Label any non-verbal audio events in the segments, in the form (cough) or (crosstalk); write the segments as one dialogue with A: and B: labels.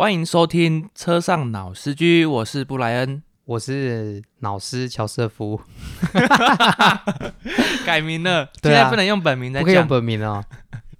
A: 欢迎收听车上脑司机，我是布莱恩，
B: 我是老师乔瑟夫，(laughs)
A: 改名了，
B: 对啊
A: 现在不能用本名再
B: 不可以用
A: 讲。
B: 本名哦。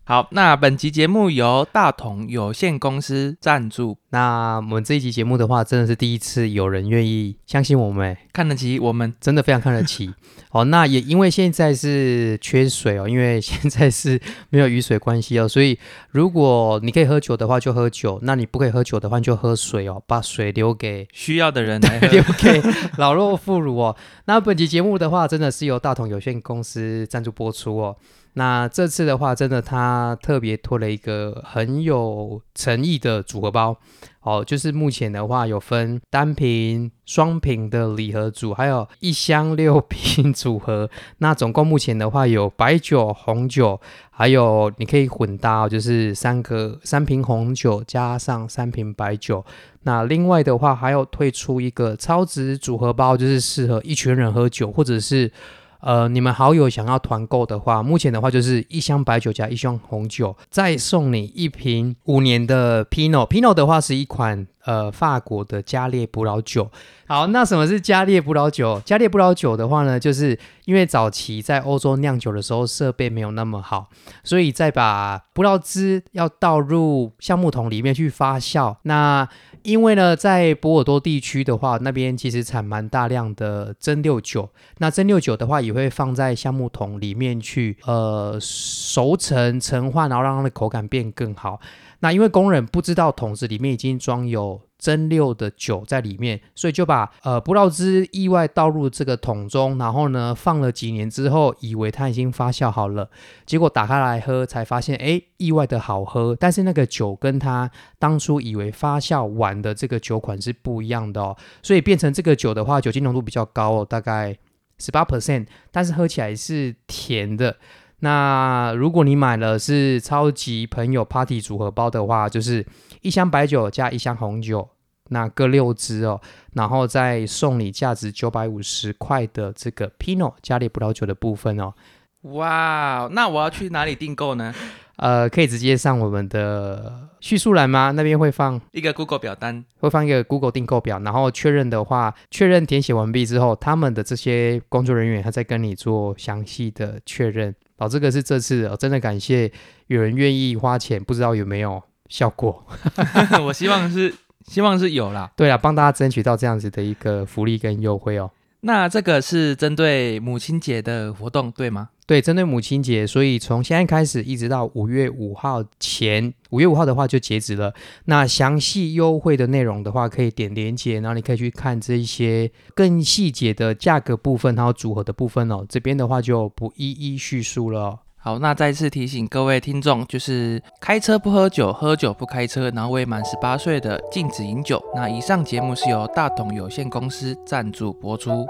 A: 好，那本集节目由大同有限公司赞助，
B: 那我们这一集节目的话，真的是第一次有人愿意相信我们，哎
A: 看得起我们。
B: 真的非常看得起。好，(laughs) 那也因为现在是缺水哦，因为现在是没有雨水关系哦，所以如果你可以喝酒的话就喝酒，那你不可以喝酒的话你就喝水哦，把水留给
A: 需要的人 (laughs) 来喝
B: 留给老弱妇孺哦。那本集节目的话，真的是由大同有限公司赞助播出哦。那这次的话，真的他特别推了一个很有诚意的组合包哦，就是目前的话有分单瓶、双瓶的礼盒组，还有一箱六瓶 (laughs) 组合。那总共目前的话有白酒、红酒，还有你可以混搭、就是三个三瓶红酒加上三瓶白酒。那另外的话，还有推出一个超值组合包，就是适合一群人喝酒，或者是呃你们好友想要团购的话，目前的话就是一箱白酒加一箱红酒，再送你一瓶五年的 Pinot。Pinot 的话是一款呃法国的加烈葡萄酒。好，那什么是加烈葡萄酒？加烈葡萄酒的话呢，就是因为早期在欧洲酿酒的时候设备没有那么好，所以再把葡萄汁要倒入橡木桶里面去发酵。那因为呢，在波尔多地区的话，那边其实产蛮大量的蒸馏酒。那蒸馏酒的话，也会放在橡木桶里面去呃熟成、陈化，然后让它的口感变更好。那因为工人不知道桶子里面已经装有蒸馏的酒在里面，所以就把呃葡萄汁意外倒入这个桶中，然后呢放了几年之后，以为它已经发酵好了，结果打开来喝才发现，哎，意外的好喝。但是那个酒跟它当初以为发酵完的这个酒款是不一样的哦，所以变成这个酒的话，酒精浓度比较高哦，大概十八 percent，但是喝起来是甜的。那如果你买了是超级朋友 Party 组合包的话，就是一箱白酒加一箱红酒，那各六支哦，然后再送你价值九百五十块的这个 Pinot 加烈葡萄酒的部分哦。
A: 哇，那我要去哪里订购呢？(laughs)
B: 呃，可以直接上我们的叙述栏吗？那边会放
A: 一个 Google 表单。
B: 会放一个 Google 订购表，然后确认的话，确认填写完毕之后，他们的这些工作人员他再跟你做详细的确认。哦，这个是这次、哦、真的感谢有人愿意花钱，不知道有没有效果。(laughs)
A: 我希望是希望是有啦。
B: 对啊，帮大家争取到这样子的一个福利跟优惠哦。
A: 那这个是针对母亲节的活动，对吗？
B: 对，针对母亲节，所以从现在开始一直到五月五号前，五月五号的话就截止了。那详细优惠的内容的话，可以点连接，然后你可以去看这一些更细节的价格部分，还有组合的部分哦。这边的话就不一一叙述了。
A: 好，那再次提醒各位听众，就是开车不喝酒，喝酒不开车，然后未满十八岁的禁止饮酒。那以上节目是由大同有限公司赞助播出。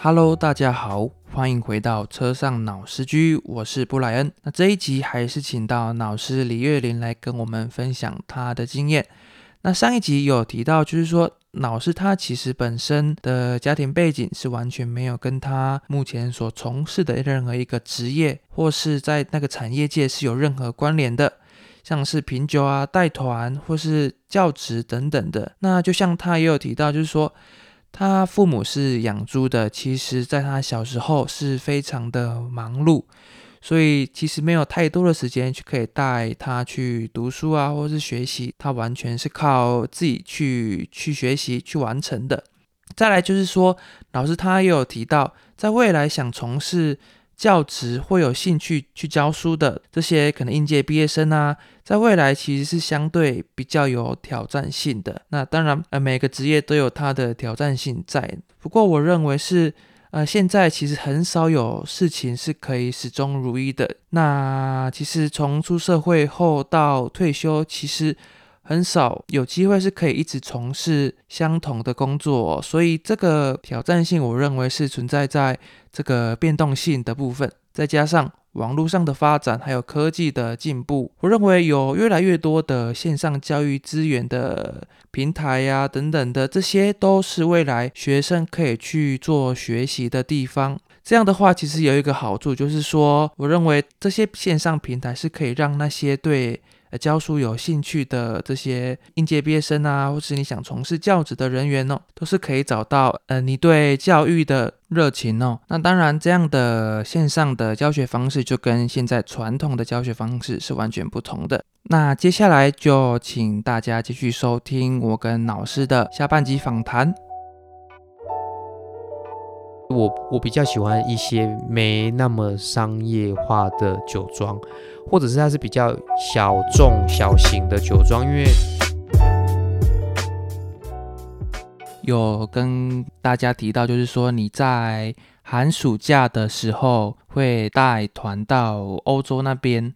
A: Hello，大家好，欢迎回到车上脑师居，我是布莱恩。那这一集还是请到脑师李月玲来跟我们分享她的经验。那上一集有提到，就是说老师他其实本身的家庭背景是完全没有跟他目前所从事的任何一个职业，或是在那个产业界是有任何关联的，像是品酒啊、带团或是教职等等的。那就像他也有提到，就是说他父母是养猪的，其实在他小时候是非常的忙碌。所以其实没有太多的时间去可以带他去读书啊，或者是学习，他完全是靠自己去去学习去完成的。再来就是说，老师他也有提到，在未来想从事教职或有兴趣去教书的这些可能应届毕业生啊，在未来其实是相对比较有挑战性的。那当然，呃，每个职业都有它的挑战性在，不过我认为是。呃，现在其实很少有事情是可以始终如一的。那其实从出社会后到退休，其实很少有机会是可以一直从事相同的工作，所以这个挑战性，我认为是存在在这个变动性的部分，再加上网络上的发展，还有科技的进步，我认为有越来越多的线上教育资源的平台呀、等等的，这些都是未来学生可以去做学习的地方。这样的话，其实有一个好处，就是说，我认为这些线上平台是可以让那些对教书有兴趣的这些应届毕业生啊，或是你想从事教职的人员哦，都是可以找到呃你对教育的热情哦。那当然，这样的线上的教学方式就跟现在传统的教学方式是完全不同的。那接下来就请大家继续收听我跟老师的下半集访谈。
B: 我我比较喜欢一些没那么商业化的酒庄，或者是它是比较小众小型的酒庄，因为
A: 有跟大家提到，就是说你在寒暑假的时候会带团到欧洲那边。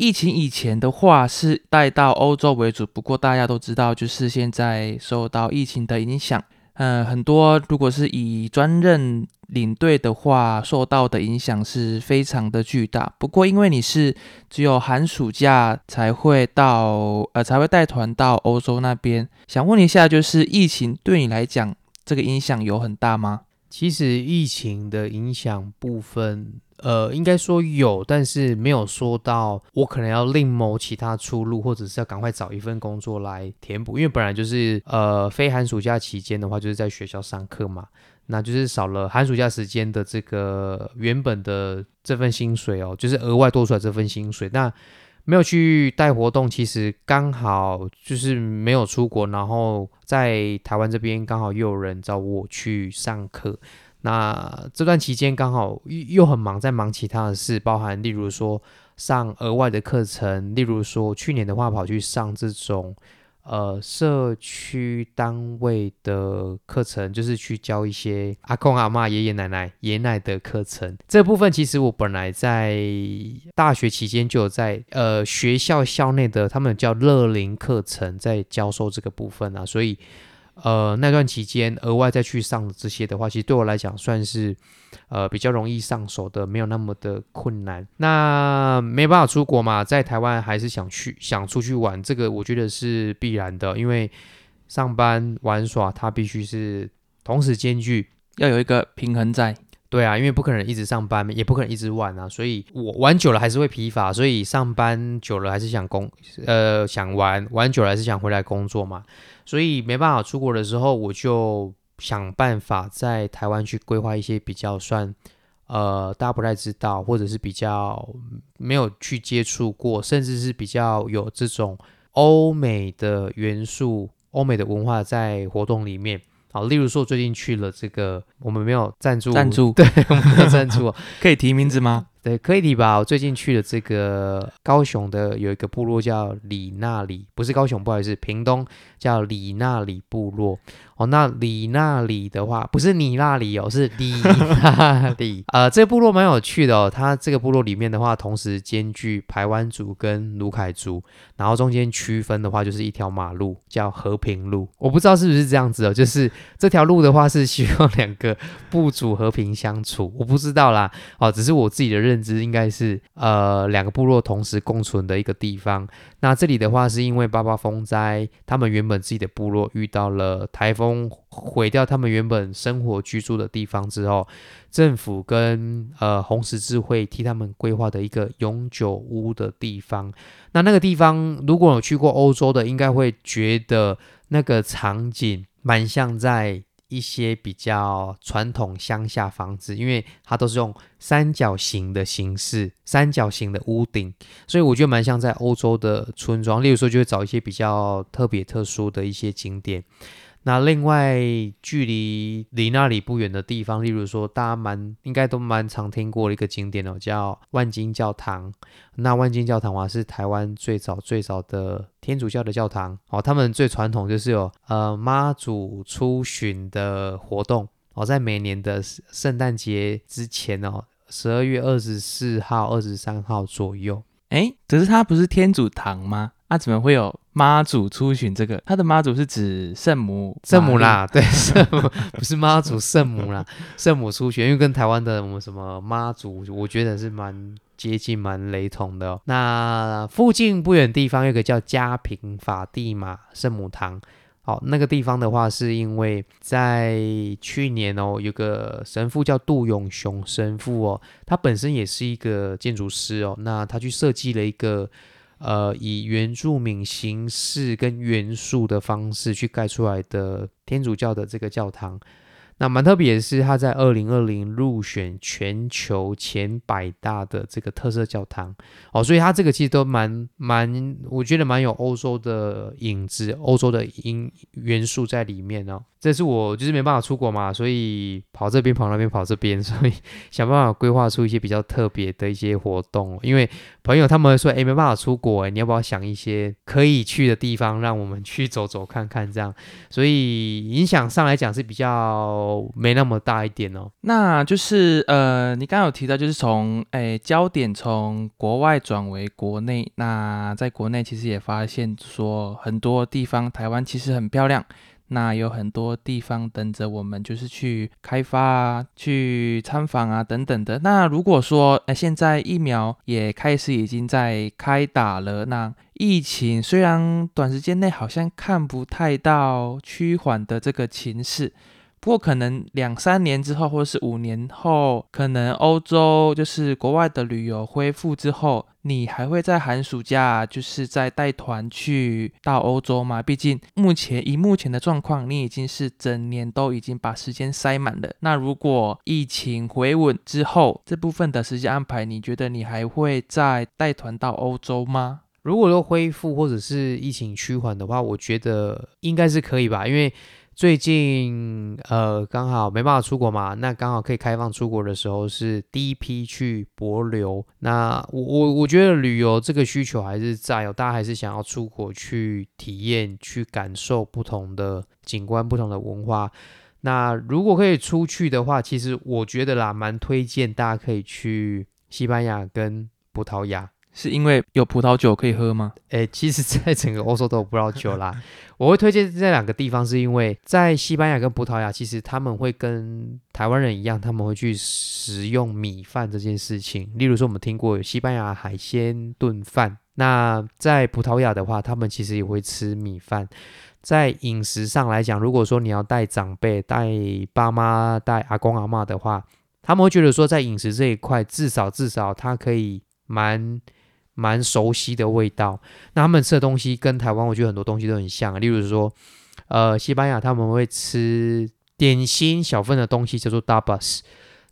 A: 疫情以前的话是带到欧洲为主，不过大家都知道，就是现在受到疫情的影响。嗯，很多如果是以专任领队的话，受到的影响是非常的巨大。不过，因为你是只有寒暑假才会到，呃，才会带团到欧洲那边，想问一下，就是疫情对你来讲，这个影响有很大吗？
B: 其实疫情的影响部分。呃，应该说有，但是没有说到我可能要另谋其他出路，或者是要赶快找一份工作来填补。因为本来就是呃，非寒暑假期间的话，就是在学校上课嘛，那就是少了寒暑假时间的这个原本的这份薪水哦，就是额外多出来这份薪水。那没有去带活动，其实刚好就是没有出国，然后在台湾这边刚好又有人找我去上课。那这段期间刚好又又很忙，在忙其他的事，包含例如说上额外的课程，例如说去年的话跑去上这种呃社区单位的课程，就是去教一些阿公阿妈、爷爷奶奶、爷奶的课程。这部分其实我本来在大学期间就有在呃学校校内的他们叫乐龄课程在教授这个部分啊，所以。呃，那段期间额外再去上这些的话，其实对我来讲算是呃比较容易上手的，没有那么的困难。那没办法出国嘛，在台湾还是想去想出去玩，这个我觉得是必然的，因为上班玩耍它必须是同时兼具，
A: 要有一个平衡在。
B: 对啊，因为不可能一直上班，也不可能一直玩啊，所以我玩久了还是会疲乏，所以上班久了还是想工呃想玩，玩久了还是想回来工作嘛。所以没办法出国的时候，我就想办法在台湾去规划一些比较算，呃，大家不太知道，或者是比较没有去接触过，甚至是比较有这种欧美的元素、欧美的文化在活动里面。好，例如说最近去了这个，我们没有赞助，
A: 赞助，
B: 对，我们没有赞助，(laughs)
A: 可以提名字吗？(laughs)
B: 对，可以提吧。我最近去了这个高雄的有一个部落叫里那里，不是高雄，不好意思，屏东叫里那里部落。哦，那里那里的话，不是你那里哦，是里那里。(laughs) 呃，这个部落蛮有趣的哦。它这个部落里面的话，同时兼具排湾族跟卢凯族，然后中间区分的话，就是一条马路叫和平路。我不知道是不是这样子哦，就是这条路的话是希望两个部族和平相处。我不知道啦，哦，只是我自己的认知应该是呃两个部落同时共存的一个地方。那这里的话是因为八八风灾，他们原本自己的部落遇到了台风。毁掉他们原本生活居住的地方之后，政府跟呃红十字会替他们规划的一个永久屋的地方。那那个地方，如果有去过欧洲的，应该会觉得那个场景蛮像在一些比较传统乡下房子，因为它都是用三角形的形式，三角形的屋顶，所以我觉得蛮像在欧洲的村庄。例如说，就会找一些比较特别特殊的一些景点。那另外，距离离那里不远的地方，例如说，大家蛮应该都蛮常听过的一个景点哦，叫万金教堂。那万金教堂啊，是台湾最早最早的天主教的教堂哦。他们最传统就是有呃妈祖出巡的活动哦，在每年的圣诞节之前哦，十二月二十四号、二十三号左右。
A: 哎，可是它不是天主堂吗？啊，怎么会有妈祖出巡？这个他的妈祖是指圣母，
B: 圣母啦，对，圣母不是妈祖，圣母啦，(laughs) 圣母出巡，因为跟台湾的我们什么妈祖，我觉得是蛮接近、蛮雷同的。哦那附近不远地方有个叫嘉平法蒂玛圣母堂。好，那个地方的话，是因为在去年哦，有个神父叫杜永雄神父哦，他本身也是一个建筑师哦，那他去设计了一个呃以原住民形式跟元素的方式去盖出来的天主教的这个教堂。那蛮特别的是，他在二零二零入选全球前百大的这个特色教堂哦，所以它这个其实都蛮蛮，我觉得蛮有欧洲的影子、欧洲的因元素在里面哦。这是我就是没办法出国嘛，所以跑这边跑那边跑这边，(laughs) 所以想办法规划出一些比较特别的一些活动。因为朋友他们说，哎，没办法出国，哎，你要不要想一些可以去的地方，让我们去走走看看这样？所以影响上来讲是比较哦没那么大一点哦。
A: 那就是呃，你刚刚有提到，就是从诶焦点从国外转为国内。那在国内其实也发现说，很多地方台湾其实很漂亮。那有很多地方等着我们，就是去开发啊，去参访啊，等等的。那如果说，呃，现在疫苗也开始已经在开打了，那疫情虽然短时间内好像看不太到趋缓的这个情势。不过可能两三年之后，或者是五年后，可能欧洲就是国外的旅游恢复之后，你还会在寒暑假就是在带团去到欧洲吗？毕竟目前以目前的状况，你已经是整年都已经把时间塞满了。那如果疫情回稳之后，这部分的时间安排，你觉得你还会再带团到欧洲吗？
B: 如果说恢复或者是疫情趋缓的话，我觉得应该是可以吧，因为。最近呃刚好没办法出国嘛，那刚好可以开放出国的时候是第一批去博流。那我我我觉得旅游这个需求还是在哦，大家还是想要出国去体验、去感受不同的景观、不同的文化。那如果可以出去的话，其实我觉得啦，蛮推荐大家可以去西班牙跟葡萄牙。
A: 是因为有葡萄酒可以喝吗？(laughs)
B: 诶，其实，在整个欧洲都有葡萄酒啦。(laughs) 我会推荐这两个地方，是因为在西班牙跟葡萄牙，其实他们会跟台湾人一样，他们会去食用米饭这件事情。例如说，我们听过有西班牙海鲜炖饭。那在葡萄牙的话，他们其实也会吃米饭。在饮食上来讲，如果说你要带长辈、带爸妈、带阿公阿妈的话，他们会觉得说，在饮食这一块，至少至少他可以蛮。蛮熟悉的味道，那他们吃的东西跟台湾，我觉得很多东西都很像。例如说，呃，西班牙他们会吃点心小份的东西叫做 dabas，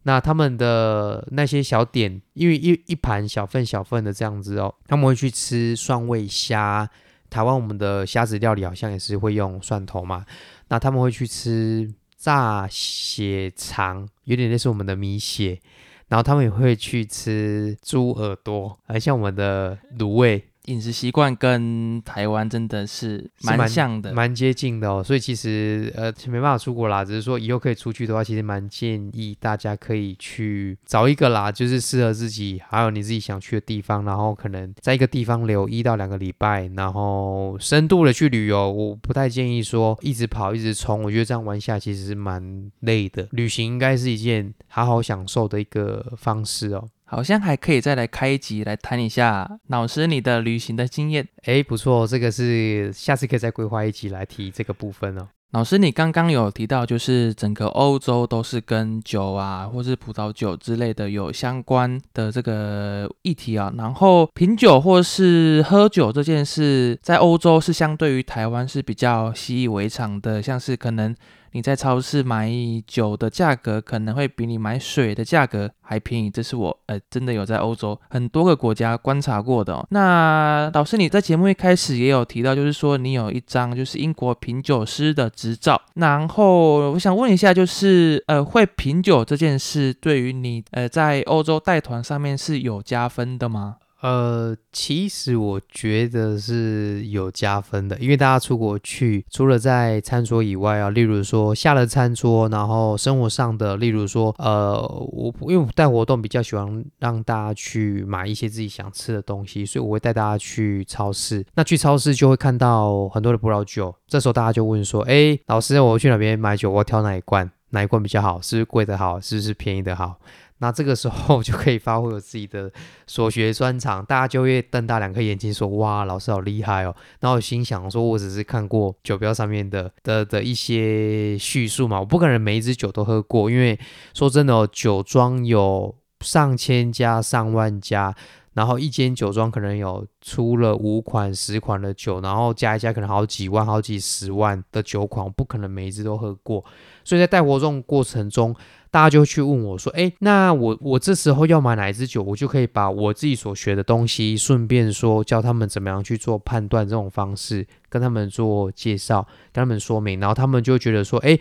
B: 那他们的那些小点，因为一一盘小份小份的这样子哦，他们会去吃蒜味虾。台湾我们的虾子料理好像也是会用蒜头嘛，那他们会去吃炸血肠，有点类似我们的米血。然后他们也会去吃猪耳朵，而像我们的卤味。
A: 饮食习惯跟台湾真的是蛮像的，
B: 蛮接近的哦。所以其实呃没办法出国啦，只是说以后可以出去的话，其实蛮建议大家可以去找一个啦，就是适合自己还有你自己想去的地方，然后可能在一个地方留一到两个礼拜，然后深度的去旅游。我不太建议说一直跑一直冲，我觉得这样玩下其实是蛮累的。旅行应该是一件好好享受的一个方式哦。
A: 好像还可以再来开一集来谈一下老师你的旅行的经验。
B: 哎，不错，这个是下次可以再规划一集来提这个部分哦。
A: 老师，你刚刚有提到，就是整个欧洲都是跟酒啊，或是葡萄酒之类的有相关的这个议题啊。然后品酒或是喝酒这件事，在欧洲是相对于台湾是比较习以为常的，像是可能。你在超市买酒的价格可能会比你买水的价格还便宜，这是我呃真的有在欧洲很多个国家观察过的。那老师你在节目一开始也有提到，就是说你有一张就是英国品酒师的执照，然后我想问一下，就是呃会品酒这件事对于你呃在欧洲带团上面是有加分的吗？
B: 呃，其实我觉得是有加分的，因为大家出国去，除了在餐桌以外啊，例如说下了餐桌，然后生活上的，例如说，呃，我因为我带活动比较喜欢让大家去买一些自己想吃的东西，所以我会带大家去超市。那去超市就会看到很多的葡萄酒，这时候大家就问说，哎，老师，我去哪边买酒？我要挑哪一罐？哪一罐比较好？是不是贵的好？是不是便宜的好？那这个时候就可以发挥我自己的所学专长，大家就会瞪大两颗眼睛说：“哇，老师好厉害哦！”然后我心想说：“我只是看过酒标上面的的的一些叙述嘛，我不可能每一只酒都喝过，因为说真的哦，酒庄有上千家、上万家。”然后一间酒庄可能有出了五款、十款的酒，然后加一加可能好几万、好几十万的酒款，我不可能每一支都喝过。所以在带活动过程中，大家就去问我说：“哎，那我我这时候要买哪一支酒，我就可以把我自己所学的东西，顺便说教他们怎么样去做判断这种方式，跟他们做介绍，跟他们说明，然后他们就觉得说：哎。”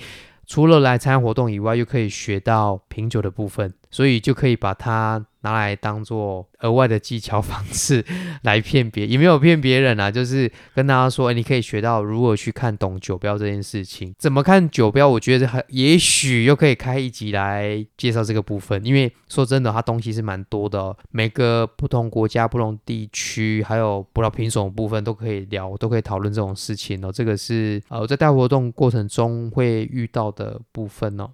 B: 除了来参加活动以外，又可以学到品酒的部分，所以就可以把它拿来当做额外的技巧方式 (laughs) 来骗别，也没有骗别人啊，就是跟大家说，哎，你可以学到如何去看懂酒标这件事情。怎么看酒标？我觉得还也许又可以开一集来介绍这个部分，因为说真的，它东西是蛮多的，每个不同国家、不同地区，还有葡萄品种部分都可以聊，都可以讨论这种事情哦。这个是呃，在带活动过程中会遇到。的部分哦，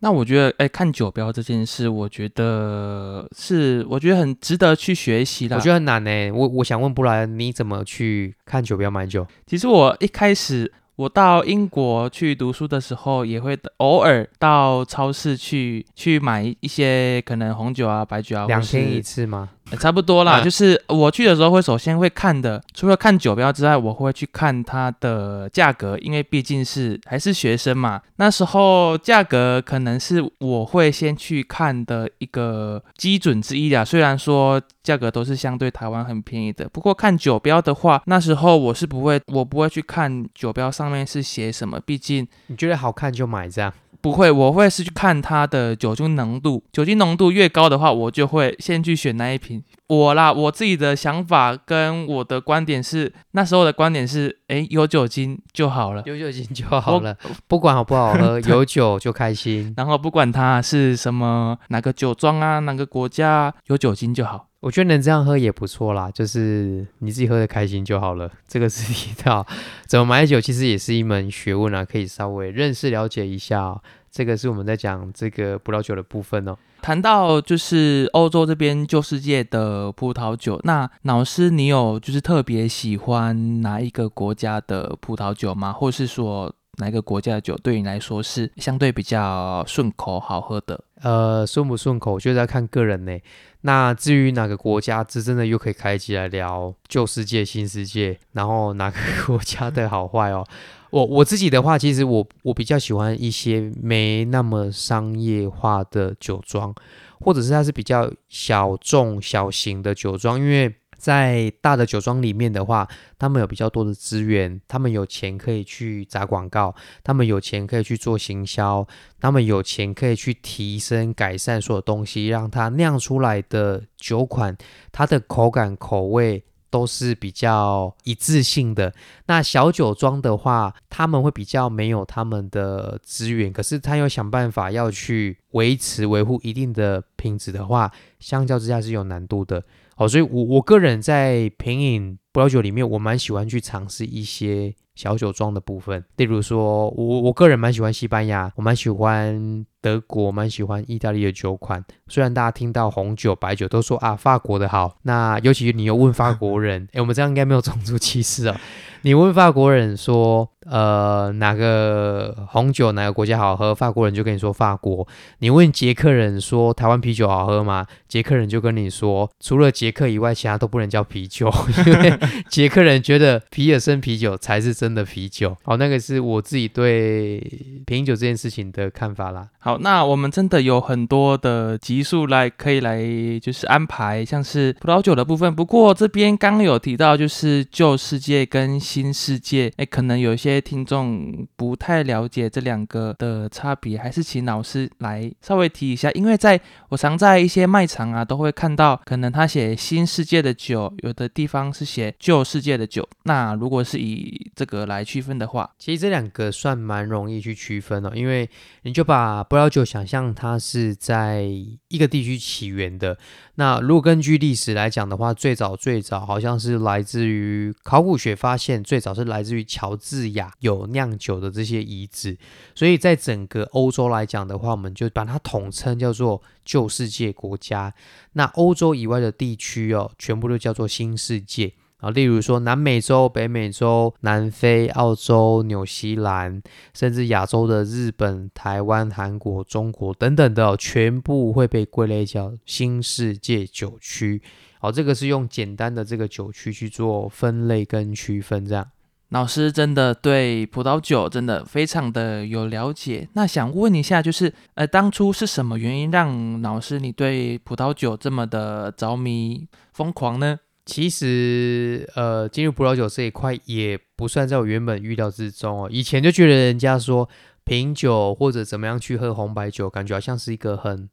A: 那我觉得，哎，看酒标这件事，我觉得是，我觉得很值得去学习的。
B: 我觉得很难呢。我我想问布莱恩，你怎么去看酒标买酒？
A: 其实我一开始。我到英国去读书的时候，也会偶尔到超市去去买一些可能红酒啊、白酒啊，
B: 两天一次吗？
A: 差不多啦。就是我去的时候会首先会看的，除了看酒标之外，我会去看它的价格，因为毕竟是还是学生嘛。那时候价格可能是我会先去看的一个基准之一啦。虽然说。价格都是相对台湾很便宜的，不过看酒标的话，那时候我是不会，我不会去看酒标上面是写什么，毕竟
B: 你觉得好看就买这样，
A: 不会，我会是去看它的酒精浓度，酒精浓度越高的话，我就会先去选那一瓶。我啦，我自己的想法跟我的观点是，那时候的观点是，哎，有酒精就好了，
B: 有酒精就好了，不管好不好喝，(laughs) 有酒就开心。(laughs)
A: 然后不管它是什么哪个酒庄啊，哪个国家，有酒精就好。
B: 我觉得能这样喝也不错啦，就是你自己喝的开心就好了。这个是一套怎么买酒，其实也是一门学问啊，可以稍微认识了解一下。这个是我们在讲这个葡萄酒的部分哦。
A: 谈到就是欧洲这边旧世界的葡萄酒，那老师你有就是特别喜欢哪一个国家的葡萄酒吗？或是说哪个国家的酒对你来说是相对比较顺口好喝的？
B: 呃，顺不顺口，就在看个人呢。那至于哪个国家，这真的又可以开起来聊旧世界、新世界，然后哪个国家的好坏哦。(laughs) 我我自己的话，其实我我比较喜欢一些没那么商业化的酒庄，或者是它是比较小众小型的酒庄，因为在大的酒庄里面的话，他们有比较多的资源，他们有钱可以去砸广告，他们有钱可以去做行销，他们有钱可以去提升改善所有东西，让它酿出来的酒款，它的口感口味。都是比较一致性的。那小酒庄的话，他们会比较没有他们的资源，可是他又想办法要去维持维护一定的品质的话，相较之下是有难度的。好，所以我我个人在品饮葡萄酒里面，我蛮喜欢去尝试一些小酒庄的部分。例如说，我我个人蛮喜欢西班牙，我蛮喜欢。德国蛮喜欢意大利的酒款，虽然大家听到红酒、白酒都说啊法国的好，那尤其你又问法国人，(laughs) 哎，我们这样应该没有种族歧视啊。(laughs) 你问法国人说，呃，哪个红酒哪个国家好喝？法国人就跟你说法国。你问捷克人说台湾啤酒好喝吗？捷克人就跟你说，除了捷克以外，其他都不能叫啤酒，(laughs) 因为捷克人觉得皮尔森啤酒才是真的啤酒。好，那个是我自己对品酒这件事情的看法啦。
A: 好，好那我们真的有很多的集数来可以来就是安排，像是葡萄酒的部分。不过这边刚有提到就是旧世界跟。新世界，哎，可能有些听众不太了解这两个的差别，还是请老师来稍微提一下。因为在我常在一些卖场啊，都会看到，可能他写新世界的酒，有的地方是写旧世界的酒。那如果是以这个来区分的话，
B: 其实这两个算蛮容易去区分的，因为你就把葡萄酒想象它是在一个地区起源的。那如果根据历史来讲的话，最早最早好像是来自于考古学发现，最早是来自于乔治亚有酿酒的这些遗址。所以在整个欧洲来讲的话，我们就把它统称叫做旧世界国家。那欧洲以外的地区哦，全部都叫做新世界。啊，例如说南美洲、北美洲、南非、澳洲、纽西兰，甚至亚洲的日本、台湾、韩国、中国等等的，全部会被归类叫新世界酒区。好，这个是用简单的这个酒区去做分类跟区分。这样，
A: 老师真的对葡萄酒真的非常的有了解。那想问一下，就是呃，当初是什么原因让老师你对葡萄酒这么的着迷、疯狂呢？
B: 其实，呃，进入葡萄酒这一块也不算在我原本预料之中哦。以前就觉得人家说品酒或者怎么样去喝红白酒，感觉好像是一个很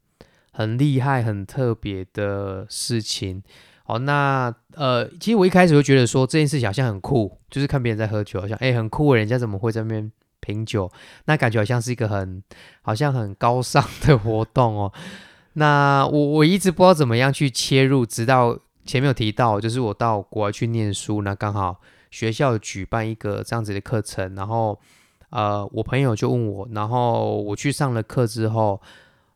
B: 很厉害、很特别的事情。哦，那呃，其实我一开始会觉得说这件事情好像很酷，就是看别人在喝酒，好像哎很酷，人家怎么会在那边品酒？那感觉好像是一个很好像很高尚的活动哦。那我我一直不知道怎么样去切入，直到。前面有提到，就是我到国外去念书，那刚好学校举办一个这样子的课程，然后呃，我朋友就问我，然后我去上了课之后，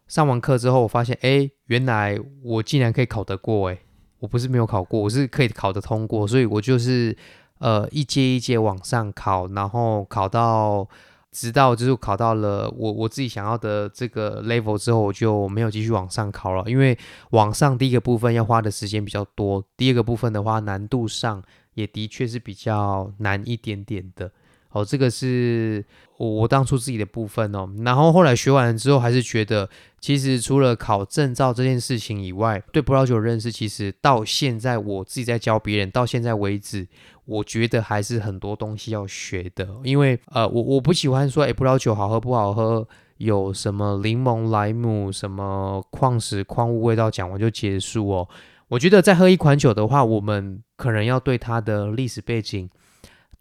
B: 上完课之后，我发现，哎，原来我竟然可以考得过，哎，我不是没有考过，我是可以考得通过，所以我就是呃一阶一阶往上考，然后考到。直到就是考到了我我自己想要的这个 level 之后，我就没有继续往上考了，因为往上第一个部分要花的时间比较多，第二个部分的话难度上也的确是比较难一点点的。哦，这个是我我当初自己的部分哦，然后后来学完了之后，还是觉得其实除了考证照这件事情以外，对葡萄酒的认识，其实到现在我自己在教别人，到现在为止。我觉得还是很多东西要学的，因为呃，我我不喜欢说，哎，葡萄酒好喝不好喝，有什么柠檬、莱姆、什么矿石、矿物味道，讲完就结束哦。我觉得在喝一款酒的话，我们可能要对它的历史背景，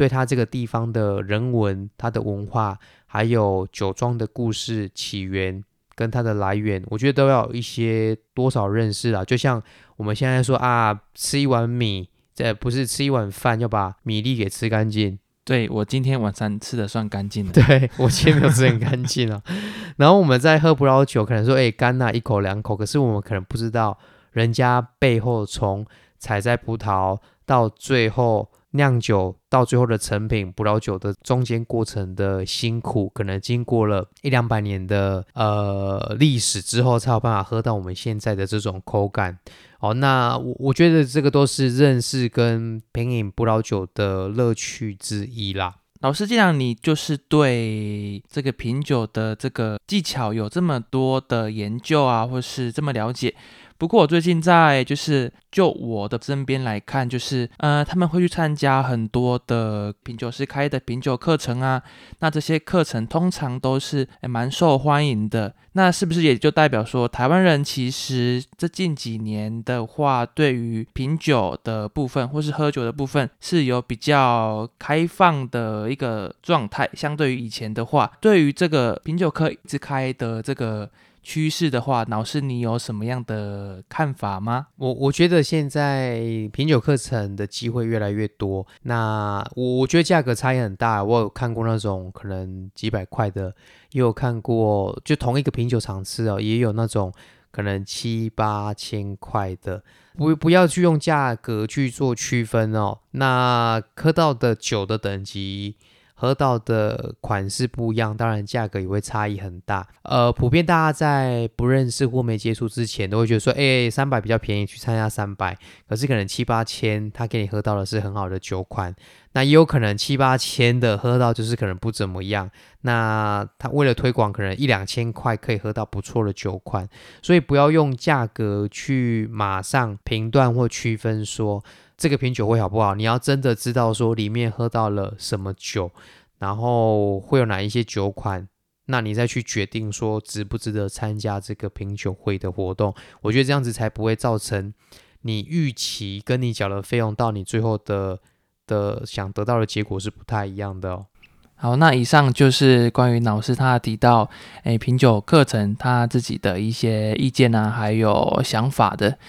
B: 对它这个地方的人文、它的文化，还有酒庄的故事起源跟它的来源，我觉得都要有一些多少认识啊。就像我们现在说啊，吃一碗米。这不是吃一碗饭要把米粒给吃干净。
A: 对我今天晚上吃的算干净了。(laughs)
B: 对我今天没有吃很干净啊。(laughs) 然后我们在喝葡萄酒，可能说哎干呐一口两口，可是我们可能不知道人家背后从采摘葡萄到最后酿酒到最后的成品葡萄酒的中间过程的辛苦，可能经过了一两百年的呃历史之后，才有办法喝到我们现在的这种口感。哦，那我我觉得这个都是认识跟品饮葡萄酒的乐趣之一啦。
A: 老师，既然你就是对这个品酒的这个技巧有这么多的研究啊，或是这么了解。不过我最近在就是就我的身边来看，就是呃他们会去参加很多的品酒师开的品酒课程啊，那这些课程通常都是蛮受欢迎的。那是不是也就代表说，台湾人其实这近几年的话，对于品酒的部分或是喝酒的部分是有比较开放的一个状态？相对于以前的话，对于这个品酒课一直开的这个。趋势的话，老师你有什么样的看法吗？
B: 我我觉得现在品酒课程的机会越来越多，那我我觉得价格差异很大。我有看过那种可能几百块的，也有看过就同一个品酒场次哦，也有那种可能七八千块的。不不要去用价格去做区分哦，那喝到的酒的等级。喝到的款式不一样，当然价格也会差异很大。呃，普遍大家在不认识或没接触之前，都会觉得说，哎，三百比较便宜，去参加三百。可是可能七八千，他给你喝到的是很好的酒款。那也有可能七八千的喝到就是可能不怎么样。那他为了推广，可能一两千块可以喝到不错的酒款。所以不要用价格去马上评断或区分说。这个品酒会好不好？你要真的知道说里面喝到了什么酒，然后会有哪一些酒款，那你再去决定说值不值得参加这个品酒会的活动。我觉得这样子才不会造成你预期跟你缴的费用到你最后的的想得到的结果是不太一样的哦。
A: 好，那以上就是关于老师他提到，诶，品酒课程他自己的一些意见啊，还有想法的。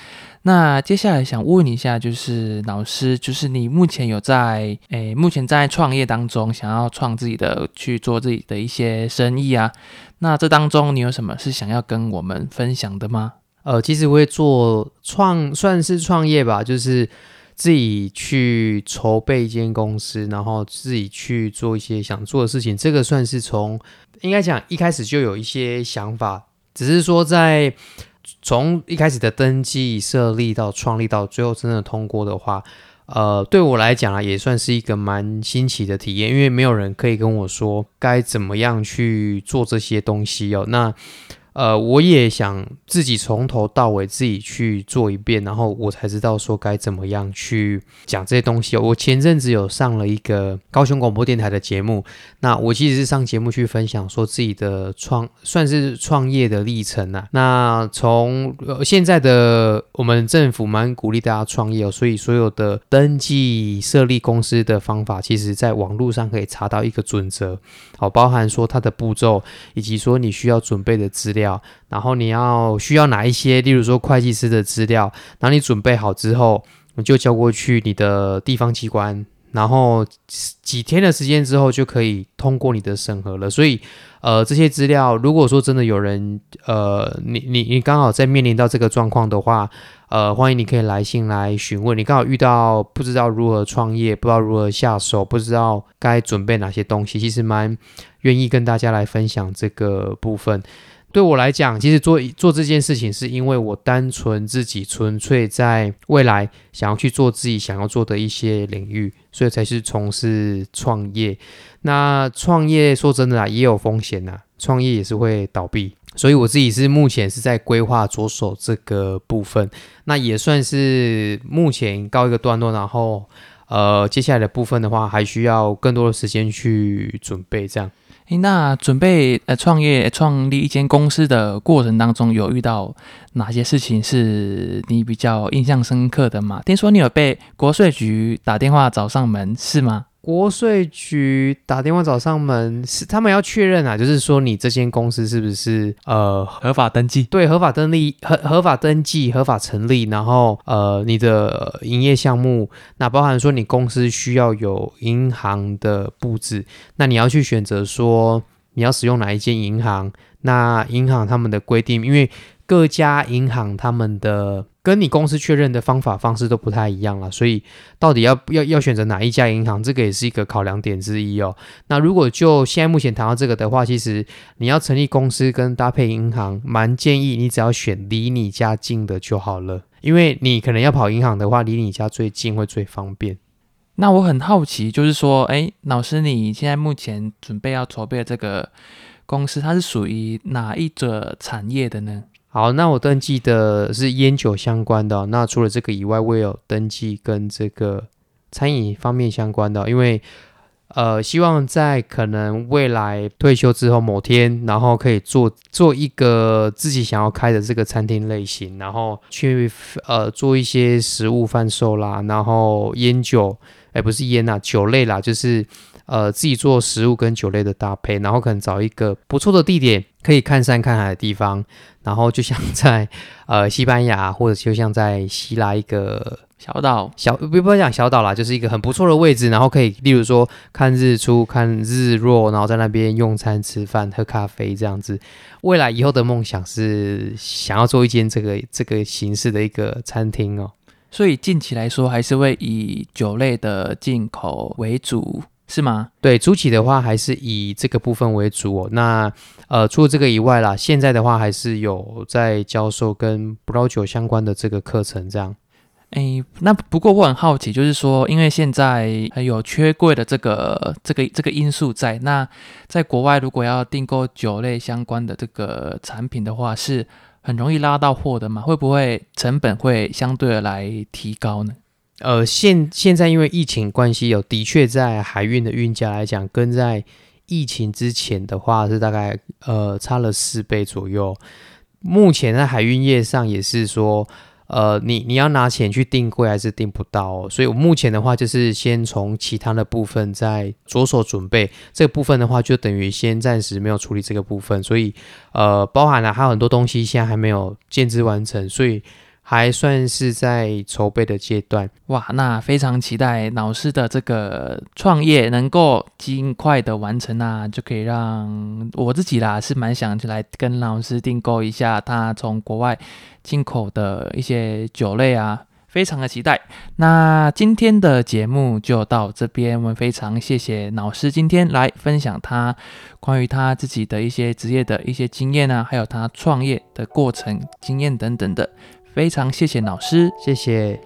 A: 那接下来想问一下，就是老师，就是你目前有在诶，目前在创业当中，想要创自己的去做自己的一些生意啊？那这当中你有什么是想要跟我们分享的吗？
B: 呃，其实我会做创算是创业吧，就是自己去筹备一间公司，然后自己去做一些想做的事情。这个算是从应该讲一开始就有一些想法，只是说在从一开始的登记设立到创立到最后真的通过的话，呃，对我来讲啊，也算是一个蛮新奇的体验，因为没有人可以跟我说该怎么样去做这些东西哦。那呃，我也想自己从头到尾自己去做一遍，然后我才知道说该怎么样去讲这些东西。我前阵子有上了一个高雄广播电台的节目，那我其实是上节目去分享说自己的创算是创业的历程啊。那从呃现在的我们政府蛮鼓励大家创业哦，所以所有的登记设立公司的方法，其实在网络上可以查到一个准则，好，包含说它的步骤，以及说你需要准备的资料。然后你要需要哪一些，例如说会计师的资料，然后你准备好之后，你就交过去你的地方机关，然后几天的时间之后就可以通过你的审核了。所以，呃，这些资料如果说真的有人，呃，你你你刚好在面临到这个状况的话，呃，欢迎你可以来信来询问。你刚好遇到不知道如何创业，不知道如何下手，不知道该准备哪些东西，其实蛮愿意跟大家来分享这个部分。对我来讲，其实做做这件事情，是因为我单纯自己纯粹在未来想要去做自己想要做的一些领域，所以才是从事创业。那创业说真的啊，也有风险呐，创业也是会倒闭。所以我自己是目前是在规划着手这个部分，那也算是目前告一个段落。然后，呃，接下来的部分的话，还需要更多的时间去准备这样。
A: 诶那准备呃创业创立一间公司的过程当中，有遇到哪些事情是你比较印象深刻的吗？听说你有被国税局打电话找上门，是吗？
B: 国税局打电话找上门，是他们要确认啊，就是说你这间公司是不是呃
A: 合法登记？
B: 对，合法登记、合合法登记、合法成立，然后呃你的营业项目，那包含说你公司需要有银行的布置，那你要去选择说你要使用哪一间银行，那银行他们的规定，因为各家银行他们的。跟你公司确认的方法方式都不太一样了，所以到底要要要选择哪一家银行，这个也是一个考量点之一哦。那如果就现在目前谈到这个的话，其实你要成立公司跟搭配银行，蛮建议你只要选离你家近的就好了，因为你可能要跑银行的话，离你家最近会最方便。
A: 那我很好奇，就是说，哎，老师，你现在目前准备要筹备这个公司，它是属于哪一个产业的呢？
B: 好，那我登记的是烟酒相关的。那除了这个以外，我也有登记跟这个餐饮方面相关的。因为呃，希望在可能未来退休之后某天，然后可以做做一个自己想要开的这个餐厅类型，然后去呃做一些食物贩售啦，然后烟酒，哎，不是烟呐，酒类啦，就是。呃，自己做食物跟酒类的搭配，然后可能找一个不错的地点，可以看山看海的地方，然后就像在呃西班牙，或者就像在希腊一个
A: 小岛，
B: 小不不要讲小岛啦，就是一个很不错的位置，然后可以例如说看日出、看日落，然后在那边用餐、吃饭、喝咖啡这样子。未来以后的梦想是想要做一间这个 (laughs) 这个形式的一个餐厅哦。
A: 所以近期来说，还是会以酒类的进口为主。是吗？
B: 对，初期的话还是以这个部分为主哦。那呃，除了这个以外啦，现在的话还是有在教授跟葡萄酒相关的这个课程。这样，
A: 哎，那不过我很好奇，就是说，因为现在还有缺柜的这个这个这个因素在，那在国外如果要订购酒类相关的这个产品的话，是很容易拉到货的嘛？会不会成本会相对的来提高呢？
B: 呃，现现在因为疫情关系，有的确在海运的运价来讲，跟在疫情之前的话是大概呃差了四倍左右。目前在海运业上也是说，呃，你你要拿钱去订柜还是订不到。所以我目前的话就是先从其他的部分在着手准备，这部分的话就等于先暂时没有处理这个部分，所以呃，包含了还有很多东西现在还没有建制完成，所以。还算是在筹备的阶段，
A: 哇，那非常期待老师的这个创业能够尽快的完成啊，就可以让我自己啦是蛮想来跟老师订购一下他从国外进口的一些酒类啊，非常的期待。那今天的节目就到这边，我们非常谢谢老师今天来分享他关于他自己的一些职业的一些经验啊，还有他创业的过程经验等等的。非常谢谢老师。
B: 谢谢。